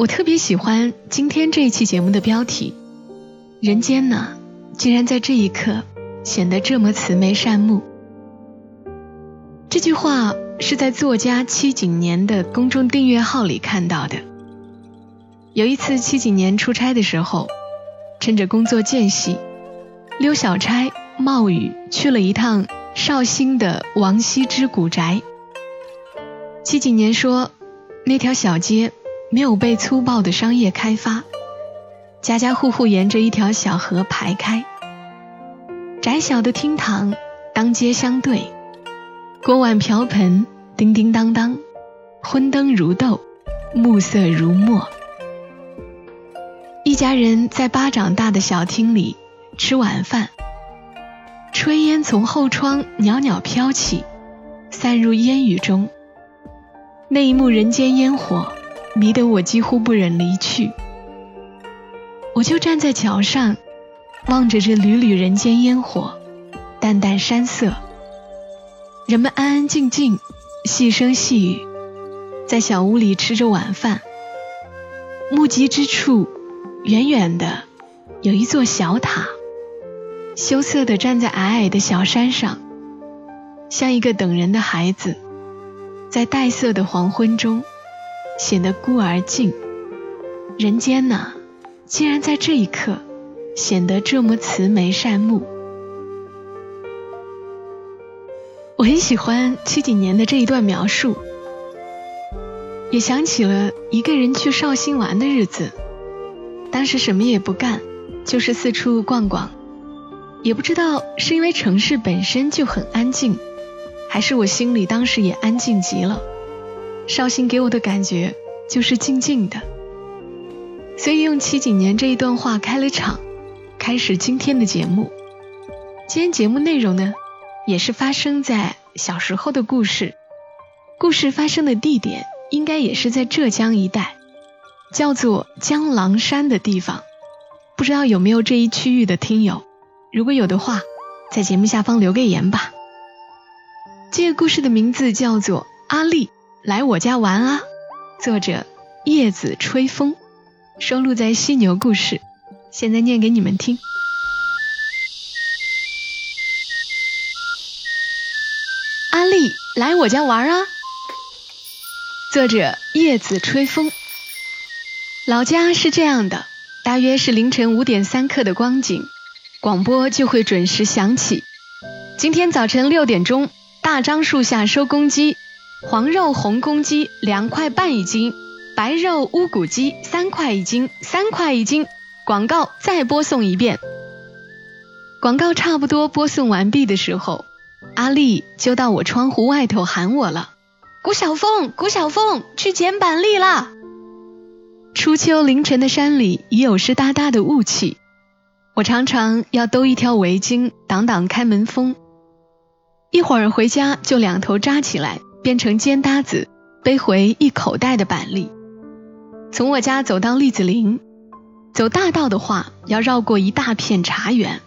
我特别喜欢今天这一期节目的标题：人间呢，竟然在这一刻显得这么慈眉善目。这句话是在作家戚景年的公众订阅号里看到的。有一次戚景年出差的时候，趁着工作间隙。溜小差冒雨去了一趟绍兴的王羲之古宅。七几年说，那条小街没有被粗暴的商业开发，家家户户沿着一条小河排开，窄小的厅堂当街相对，锅碗瓢盆叮叮当当，昏灯如豆，暮色如墨。一家人在巴掌大的小厅里。吃晚饭，炊烟从后窗袅袅飘起，散入烟雨中。那一幕人间烟火，迷得我几乎不忍离去。我就站在桥上，望着这缕缕人间烟火，淡淡山色。人们安安静静，细声细语，在小屋里吃着晚饭。目及之处，远远的有一座小塔。羞涩地站在矮矮的小山上，像一个等人的孩子，在黛色的黄昏中显得孤而静。人间呐，竟然在这一刻显得这么慈眉善目。我很喜欢七几年的这一段描述，也想起了一个人去绍兴玩的日子。当时什么也不干，就是四处逛逛。也不知道是因为城市本身就很安静，还是我心里当时也安静极了。绍兴给我的感觉就是静静的，所以用七几年这一段话开了场，开始今天的节目。今天节目内容呢，也是发生在小时候的故事，故事发生的地点应该也是在浙江一带，叫做江郎山的地方。不知道有没有这一区域的听友？如果有的话，在节目下方留个言吧。这个故事的名字叫做《阿丽来我家玩啊》，作者叶子吹风，收录在《犀牛故事》。现在念给你们听。阿丽来我家玩啊，作者叶子吹风。老家是这样的，大约是凌晨五点三刻的光景。广播就会准时响起。今天早晨六点钟，大樟树下收公鸡，黄肉红公鸡两块半一斤，白肉乌骨鸡三块一斤，三块一斤。广告再播送一遍。广告差不多播送完毕的时候，阿丽就到我窗户外头喊我了：“谷小凤，谷小凤，去捡板栗啦！”初秋凌晨的山里已有湿哒哒的雾气。我常常要兜一条围巾挡挡开门风，一会儿回家就两头扎起来，变成尖搭子，背回一口袋的板栗。从我家走到栗子林，走大道的话要绕过一大片茶园。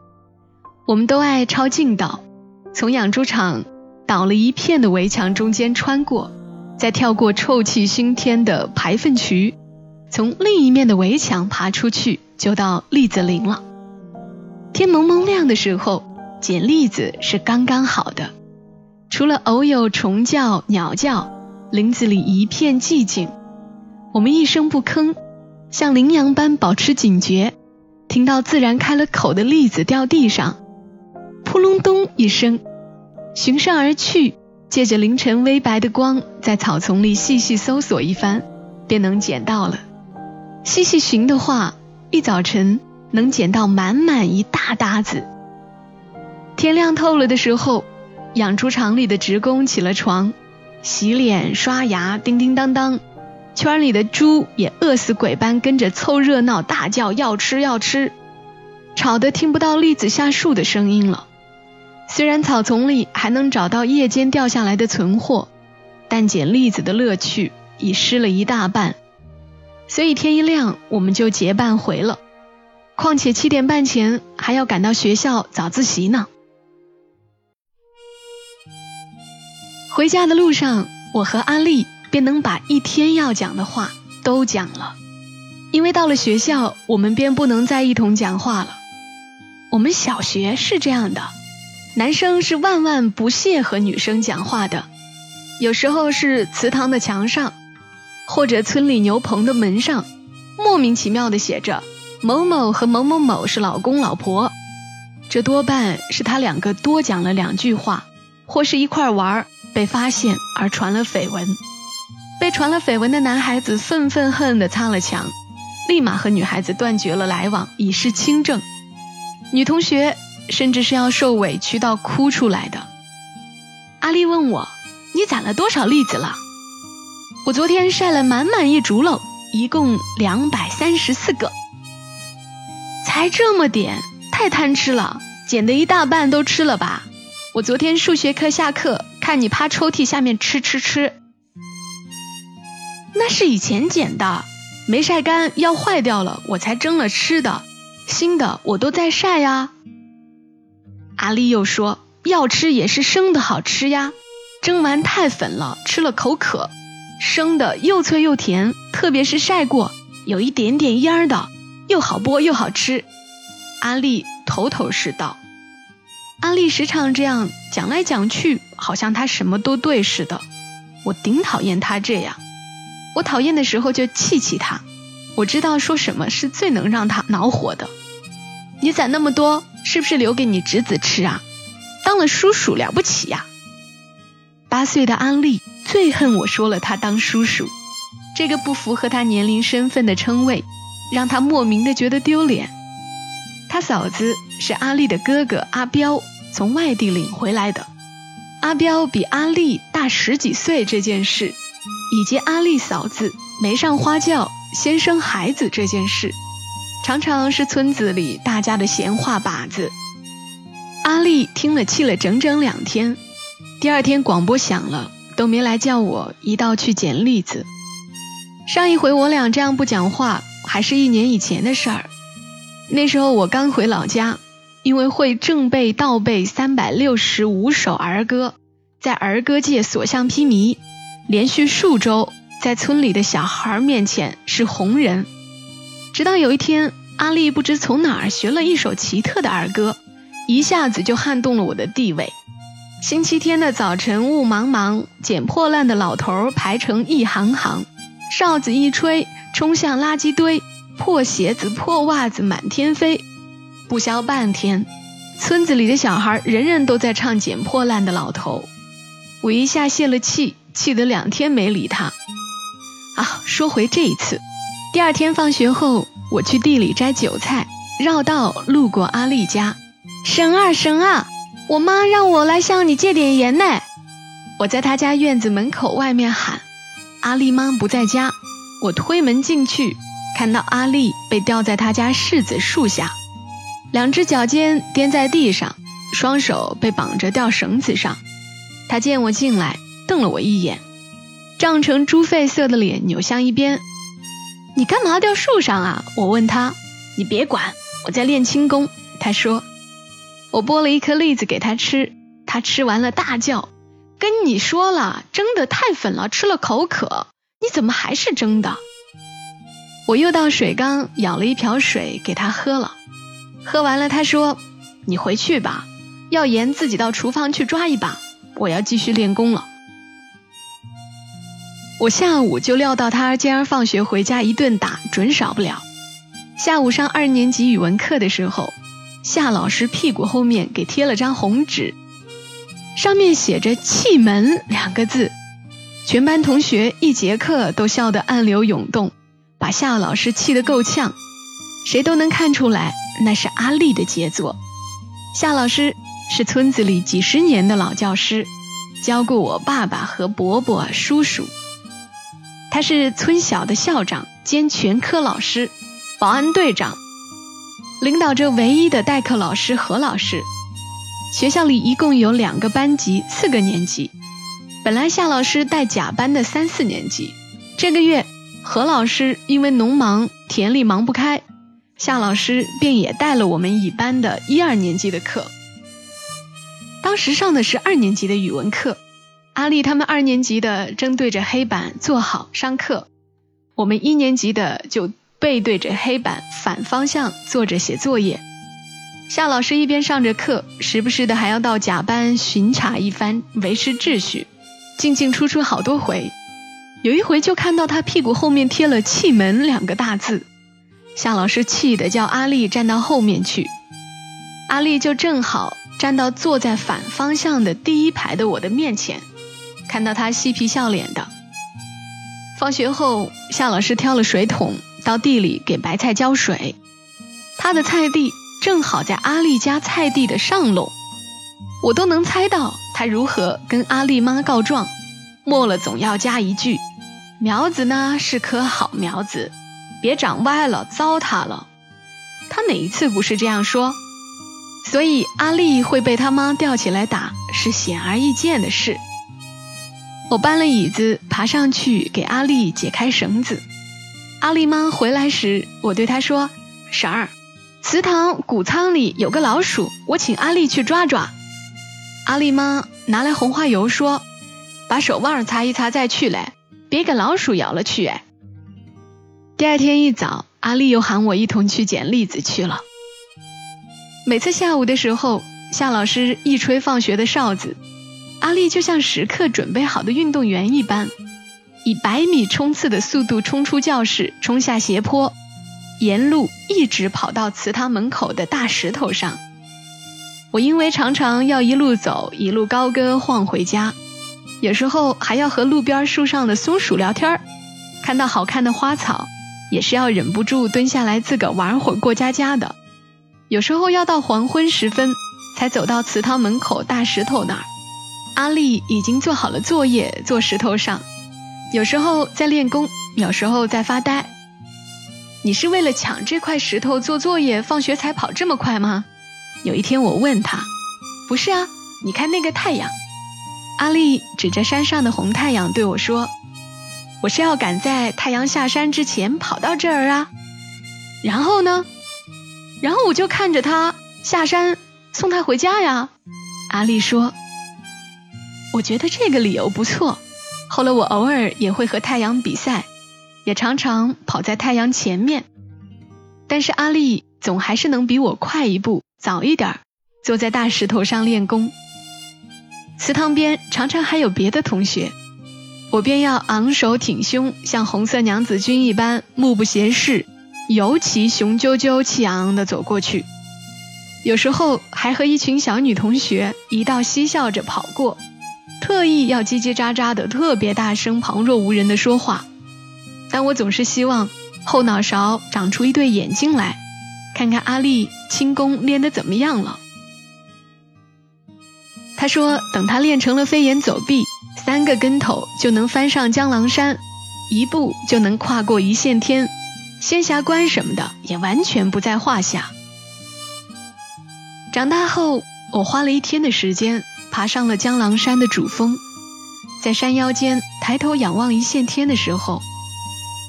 我们都爱抄近道，从养猪场倒了一片的围墙中间穿过，再跳过臭气熏天的排粪渠，从另一面的围墙爬出去，就到栗子林了。天蒙蒙亮的时候，捡栗子是刚刚好的。除了偶有虫叫、鸟叫，林子里一片寂静。我们一声不吭，像羚羊般保持警觉。听到自然开了口的栗子掉地上，扑隆咚一声，循声而去。借着凌晨微白的光，在草丛里细细搜索一番，便能捡到了。细细寻的话，一早晨。能捡到满满一大沓子。天亮透了的时候，养猪场里的职工起了床，洗脸刷牙，叮叮当当，圈里的猪也饿死鬼般跟着凑热闹，大叫要吃要吃，吵得听不到栗子下树的声音了。虽然草丛里还能找到夜间掉下来的存货，但捡栗子的乐趣已失了一大半。所以天一亮，我们就结伴回了。况且七点半前还要赶到学校早自习呢。回家的路上，我和阿丽便能把一天要讲的话都讲了，因为到了学校，我们便不能再一同讲话了。我们小学是这样的，男生是万万不屑和女生讲话的，有时候是祠堂的墙上。或者村里牛棚的门上，莫名其妙的写着“某某和某某某是老公老婆”，这多半是他两个多讲了两句话，或是一块玩儿被发现而传了绯闻。被传了绯闻的男孩子愤愤恨地擦了墙，立马和女孩子断绝了来往，以示清正。女同学甚至是要受委屈到哭出来的。阿丽问我：“你攒了多少栗子了？”我昨天晒了满满一竹篓，一共两百三十四个，才这么点，太贪吃了，捡的一大半都吃了吧？我昨天数学课下课，看你趴抽屉下面吃吃吃，那是以前捡的，没晒干要坏掉了，我才蒸了吃的，新的我都在晒呀。阿丽又说，要吃也是生的好吃呀，蒸完太粉了，吃了口渴。生的又脆又甜，特别是晒过有一点点烟儿的，又好剥又好吃。阿丽头头是道，阿丽时常这样讲来讲去，好像她什么都对似的。我顶讨厌她这样，我讨厌的时候就气气她。我知道说什么是最能让她恼火的。你攒那么多，是不是留给你侄子吃啊？当了叔叔了不起呀？八岁的安丽。最恨我说了他当叔叔，这个不符合他年龄身份的称谓，让他莫名的觉得丢脸。他嫂子是阿丽的哥哥阿彪从外地领回来的，阿彪比阿丽大十几岁这件事，以及阿丽嫂子没上花轿先生孩子这件事，常常是村子里大家的闲话把子。阿丽听了气了整整两天，第二天广播响了。都没来叫我一道去捡栗子。上一回我俩这样不讲话，还是一年以前的事儿。那时候我刚回老家，因为会正背倒背三百六十五首儿歌，在儿歌界所向披靡，连续数周在村里的小孩面前是红人。直到有一天，阿丽不知从哪儿学了一首奇特的儿歌，一下子就撼动了我的地位。星期天的早晨，雾茫茫，捡破烂的老头排成一行行，哨子一吹，冲向垃圾堆，破鞋子、破袜子满天飞。不消半天，村子里的小孩人人都在唱捡破烂的老头。我一下泄了气，气得两天没理他。啊，说回这一次，第二天放学后，我去地里摘韭菜，绕道路过阿丽家，婶啊，婶啊。我妈让我来向你借点盐呢。我在她家院子门口外面喊，阿丽妈不在家。我推门进去，看到阿丽被吊在她家柿子树下，两只脚尖颠在地上，双手被绑着吊绳子上。他见我进来，瞪了我一眼，涨成猪肺色的脸扭向一边。你干嘛吊树上啊？我问他。你别管，我在练轻功。他说。我剥了一颗栗子给他吃，他吃完了大叫：“跟你说了，蒸的太粉了，吃了口渴。你怎么还是蒸的？”我又到水缸舀了一瓢水给他喝了，喝完了他说：“你回去吧，要盐自己到厨房去抓一把，我要继续练功了。”我下午就料到他今儿放学回家一顿打准少不了。下午上二年级语文课的时候。夏老师屁股后面给贴了张红纸，上面写着“气门”两个字，全班同学一节课都笑得暗流涌动，把夏老师气得够呛。谁都能看出来，那是阿丽的杰作。夏老师是村子里几十年的老教师，教过我爸爸和伯伯、叔叔。他是村小的校长兼全科老师，保安队长，领导着唯一的代课老师何老师。学校里一共有两个班级，四个年级。本来夏老师带甲班的三四年级，这个月何老师因为农忙，田里忙不开，夏老师便也带了我们乙班的一二年级的课。当时上的是二年级的语文课，阿丽他们二年级的正对着黑板坐好上课，我们一年级的就背对着黑板反方向坐着写作业。夏老师一边上着课，时不时的还要到甲班巡查一番，维持秩序，进进出出好多回。有一回就看到他屁股后面贴了“气门”两个大字，夏老师气得叫阿丽站到后面去，阿丽就正好。站到坐在反方向的第一排的我的面前，看到他嬉皮笑脸的。放学后，夏老师挑了水桶到地里给白菜浇水，他的菜地正好在阿丽家菜地的上垄，我都能猜到他如何跟阿丽妈告状，末了总要加一句：“苗子呢是棵好苗子，别长歪了，糟蹋了。”他哪一次不是这样说？所以阿丽会被他妈吊起来打是显而易见的事。我搬了椅子爬上去给阿丽解开绳子。阿丽妈回来时，我对她说：“婶儿，祠堂谷仓里有个老鼠，我请阿丽去抓抓。”阿丽妈拿来红花油说：“把手腕擦一擦再去嘞，别给老鼠咬了去。”哎。第二天一早，阿丽又喊我一同去捡栗子去了。每次下午的时候，夏老师一吹放学的哨子，阿丽就像时刻准备好的运动员一般，以百米冲刺的速度冲出教室，冲下斜坡，沿路一直跑到祠堂门口的大石头上。我因为常常要一路走一路高歌晃回家，有时候还要和路边树上的松鼠聊天儿，看到好看的花草，也是要忍不住蹲下来自个玩会儿过家家的。有时候要到黄昏时分才走到祠堂门口大石头那儿，阿丽已经做好了作业，坐石头上。有时候在练功，有时候在发呆。你是为了抢这块石头做作业，放学才跑这么快吗？有一天我问他，不是啊，你看那个太阳。阿丽指着山上的红太阳对我说：“我是要赶在太阳下山之前跑到这儿啊。”然后呢？然后我就看着他下山送他回家呀。阿丽说：“我觉得这个理由不错。后来我偶尔也会和太阳比赛，也常常跑在太阳前面。但是阿丽总还是能比我快一步，早一点儿坐在大石头上练功。祠堂边常常还有别的同学，我便要昂首挺胸，像红色娘子军一般，目不斜视。”尤其雄赳赳气昂昂地走过去，有时候还和一群小女同学一道嬉笑着跑过，特意要叽叽喳喳的特别大声、旁若无人的说话。但我总是希望后脑勺长出一对眼睛来，看看阿丽轻功练得怎么样了。他说，等他练成了飞檐走壁，三个跟头就能翻上江郎山，一步就能跨过一线天。仙侠关什么的也完全不在话下。长大后，我花了一天的时间爬上了江郎山的主峰，在山腰间抬头仰望一线天的时候，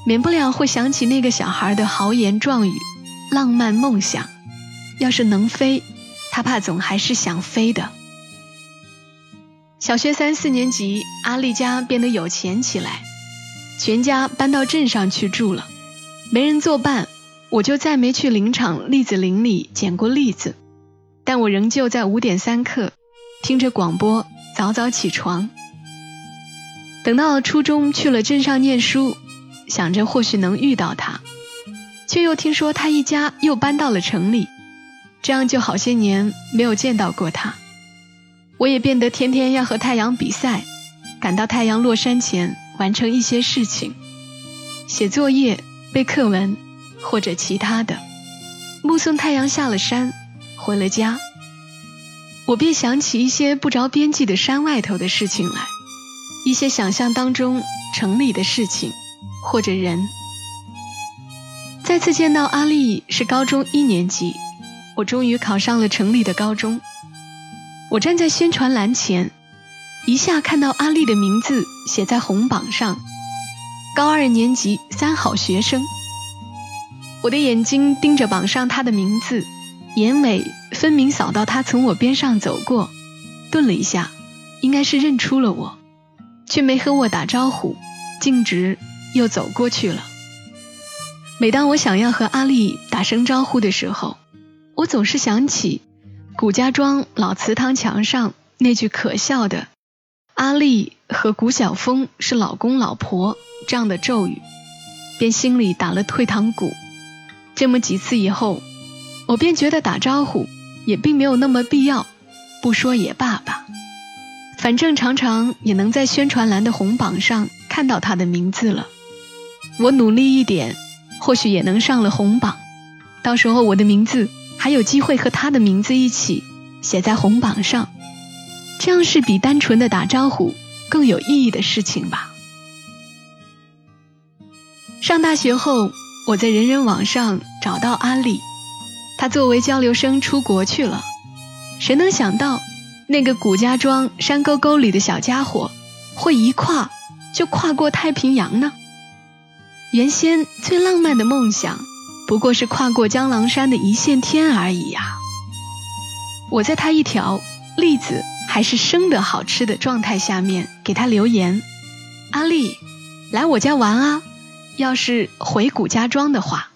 免不了会想起那个小孩的豪言壮语、浪漫梦想。要是能飞，他怕总还是想飞的。小学三四年级，阿丽家变得有钱起来，全家搬到镇上去住了。没人作伴，我就再没去林场栗子林里捡过栗子。但我仍旧在五点三刻听着广播，早早起床。等到初中去了镇上念书，想着或许能遇到他，却又听说他一家又搬到了城里，这样就好些年没有见到过他。我也变得天天要和太阳比赛，赶到太阳落山前完成一些事情，写作业。背课文或者其他的，目送太阳下了山，回了家，我便想起一些不着边际的山外头的事情来，一些想象当中城里的事情，或者人。再次见到阿丽是高中一年级，我终于考上了城里的高中。我站在宣传栏前，一下看到阿丽的名字写在红榜上，高二年级三好学生。我的眼睛盯着榜上她的名字，眼尾分明扫到她从我边上走过，顿了一下，应该是认出了我，却没和我打招呼，径直又走过去了。每当我想要和阿丽打声招呼的时候，我总是想起谷家庄老祠堂墙上那句可笑的“阿丽和谷晓峰是老公老婆”这样的咒语，便心里打了退堂鼓。这么几次以后，我便觉得打招呼也并没有那么必要，不说也罢吧。反正常常也能在宣传栏的红榜上看到他的名字了。我努力一点，或许也能上了红榜。到时候我的名字还有机会和他的名字一起写在红榜上，这样是比单纯的打招呼更有意义的事情吧。上大学后。我在人人网上找到阿丽，他作为交流生出国去了。谁能想到，那个谷家庄山沟沟里的小家伙，会一跨就跨过太平洋呢？原先最浪漫的梦想，不过是跨过江郎山的一线天而已呀。我在他一条栗子还是生的好吃的状态下面给他留言：“阿丽，来我家玩啊！”要是回谷家庄的话，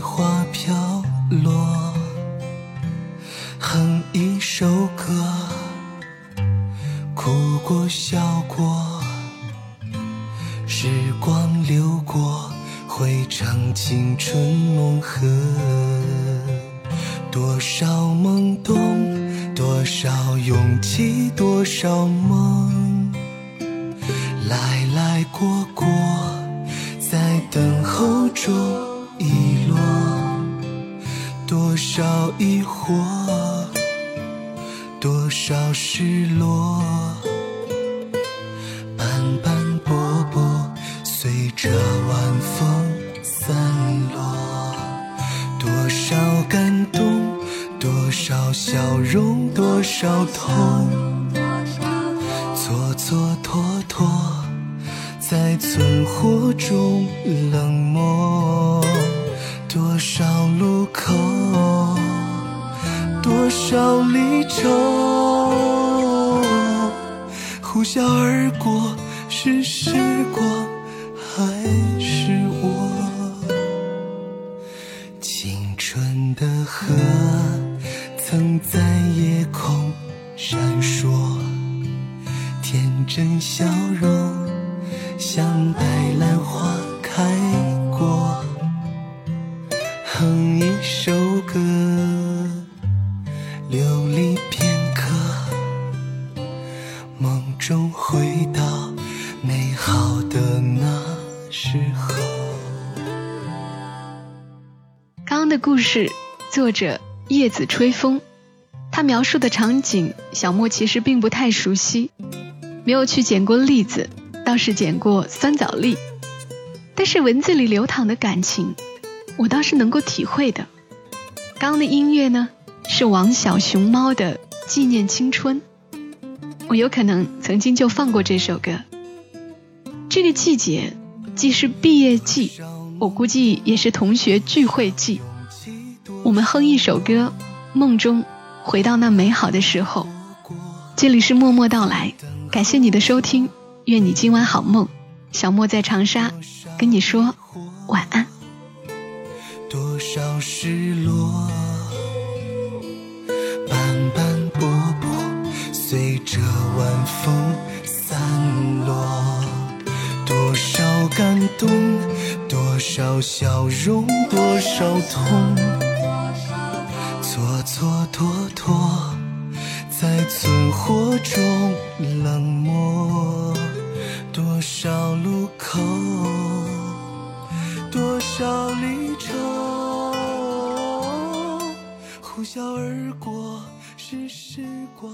花飘落。哼一首歌，哭过笑过，时光流过，回成青春梦河。多少懵懂，多少勇气，多少梦，来来过过，在等候中遗落。多少疑惑。多少失落，斑斑驳驳，随着晚风散落。多少感动，多少笑容，多少痛，的河，曾在夜空闪烁，天真笑容，像白兰花者叶子吹风，他描述的场景，小莫其实并不太熟悉，没有去捡过栗子，倒是捡过酸枣栗。但是文字里流淌的感情，我倒是能够体会的。刚刚的音乐呢？是王小熊猫的《纪念青春》，我有可能曾经就放过这首歌。这个季节既是毕业季，我估计也是同学聚会季。我们哼一首歌，梦中回到那美好的时候。这里是默默到来，感谢你的收听，愿你今晚好梦。小莫在长沙跟你说晚安。多少失落。斑斑驳驳，随着晚风散落，多少感动，多少笑容，多少痛。化作朵朵，在存活中冷漠。多少路口，多少离愁，呼啸而过，是时光？